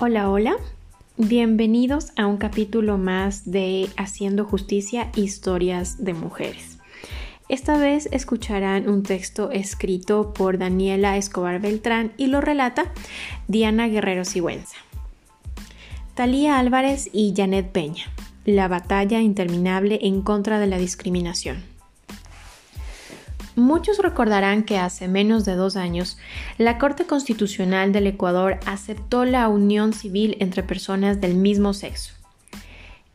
Hola, hola. Bienvenidos a un capítulo más de Haciendo Justicia, Historias de Mujeres. Esta vez escucharán un texto escrito por Daniela Escobar Beltrán y lo relata Diana Guerrero Sigüenza. Talía Álvarez y Janet Peña. La batalla interminable en contra de la discriminación. Muchos recordarán que hace menos de dos años, la Corte Constitucional del Ecuador aceptó la unión civil entre personas del mismo sexo.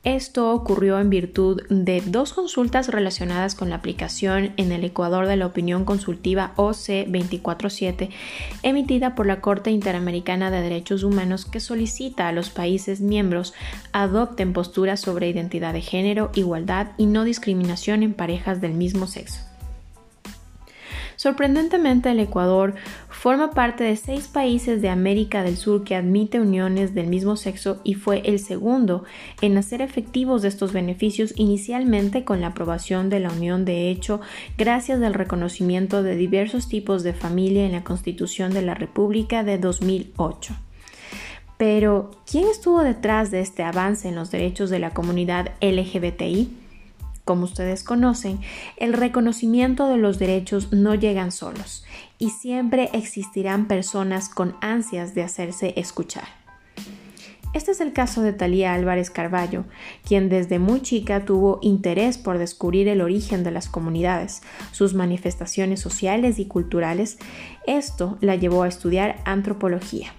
Esto ocurrió en virtud de dos consultas relacionadas con la aplicación en el Ecuador de la opinión consultiva OC 247 emitida por la Corte Interamericana de Derechos Humanos que solicita a los países miembros adopten posturas sobre identidad de género, igualdad y no discriminación en parejas del mismo sexo. Sorprendentemente, el Ecuador forma parte de seis países de América del Sur que admite uniones del mismo sexo y fue el segundo en hacer efectivos estos beneficios inicialmente con la aprobación de la unión de hecho gracias al reconocimiento de diversos tipos de familia en la Constitución de la República de 2008. Pero, ¿quién estuvo detrás de este avance en los derechos de la comunidad LGBTI? Como ustedes conocen, el reconocimiento de los derechos no llegan solos y siempre existirán personas con ansias de hacerse escuchar. Este es el caso de Talía Álvarez Carballo, quien desde muy chica tuvo interés por descubrir el origen de las comunidades, sus manifestaciones sociales y culturales. Esto la llevó a estudiar antropología.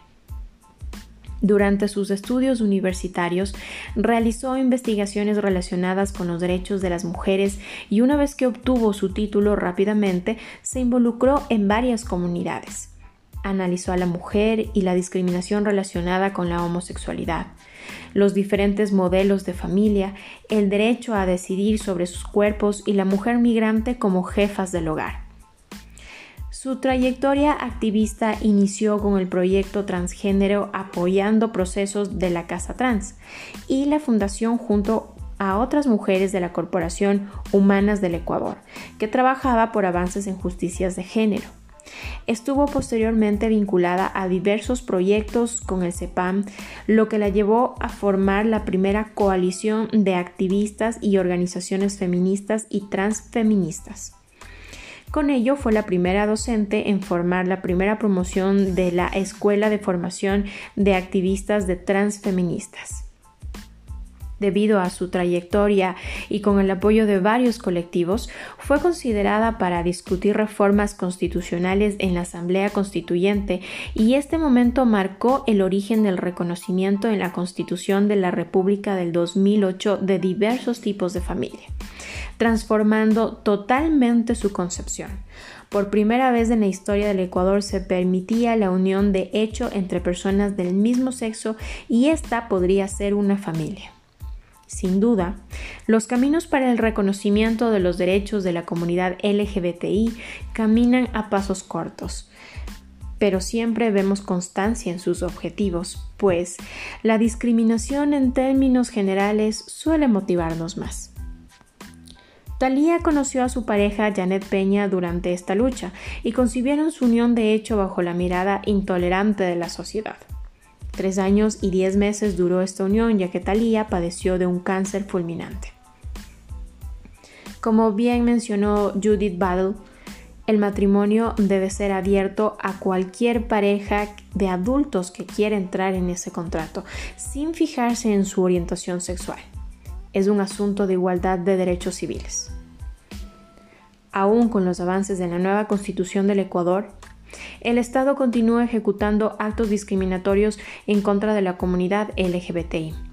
Durante sus estudios universitarios realizó investigaciones relacionadas con los derechos de las mujeres y una vez que obtuvo su título rápidamente se involucró en varias comunidades. Analizó a la mujer y la discriminación relacionada con la homosexualidad, los diferentes modelos de familia, el derecho a decidir sobre sus cuerpos y la mujer migrante como jefas del hogar. Su trayectoria activista inició con el proyecto transgénero apoyando procesos de la Casa Trans y la fundación junto a otras mujeres de la Corporación Humanas del Ecuador, que trabajaba por avances en justicias de género. Estuvo posteriormente vinculada a diversos proyectos con el CEPAM, lo que la llevó a formar la primera coalición de activistas y organizaciones feministas y transfeministas. Con ello fue la primera docente en formar la primera promoción de la Escuela de Formación de Activistas de Transfeministas. Debido a su trayectoria y con el apoyo de varios colectivos, fue considerada para discutir reformas constitucionales en la Asamblea Constituyente y este momento marcó el origen del reconocimiento en la Constitución de la República del 2008 de diversos tipos de familia transformando totalmente su concepción. Por primera vez en la historia del Ecuador se permitía la unión de hecho entre personas del mismo sexo y esta podría ser una familia. Sin duda, los caminos para el reconocimiento de los derechos de la comunidad LGBTI caminan a pasos cortos, pero siempre vemos constancia en sus objetivos, pues la discriminación en términos generales suele motivarnos más. Talía conoció a su pareja Janet Peña durante esta lucha y concibieron su unión de hecho bajo la mirada intolerante de la sociedad. Tres años y diez meses duró esta unión ya que Talía padeció de un cáncer fulminante. Como bien mencionó Judith Battle, el matrimonio debe ser abierto a cualquier pareja de adultos que quiera entrar en ese contrato, sin fijarse en su orientación sexual es un asunto de igualdad de derechos civiles. Aún con los avances de la nueva constitución del Ecuador, el Estado continúa ejecutando actos discriminatorios en contra de la comunidad LGBTI.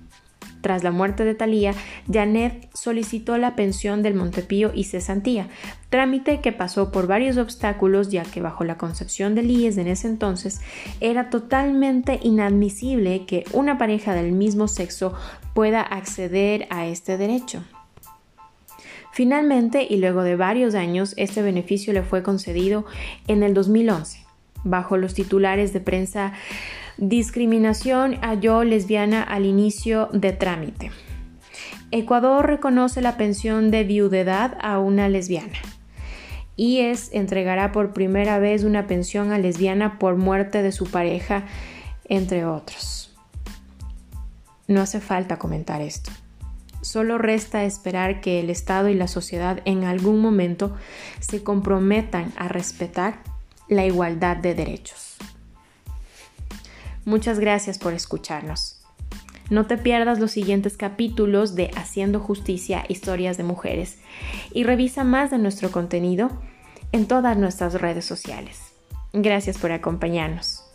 Tras la muerte de Talía, Janet solicitó la pensión del Montepío y cesantía, trámite que pasó por varios obstáculos ya que bajo la concepción de IES en ese entonces era totalmente inadmisible que una pareja del mismo sexo pueda acceder a este derecho. Finalmente, y luego de varios años, este beneficio le fue concedido en el 2011, bajo los titulares de prensa Discriminación a yo lesbiana al inicio de trámite. Ecuador reconoce la pensión de viudedad a una lesbiana. IES entregará por primera vez una pensión a lesbiana por muerte de su pareja, entre otros. no hace falta comentar esto. Solo resta esperar que el Estado y la sociedad en algún momento se comprometan a respetar la igualdad de derechos. Muchas gracias por escucharnos. No te pierdas los siguientes capítulos de Haciendo Justicia, Historias de Mujeres y revisa más de nuestro contenido en todas nuestras redes sociales. Gracias por acompañarnos.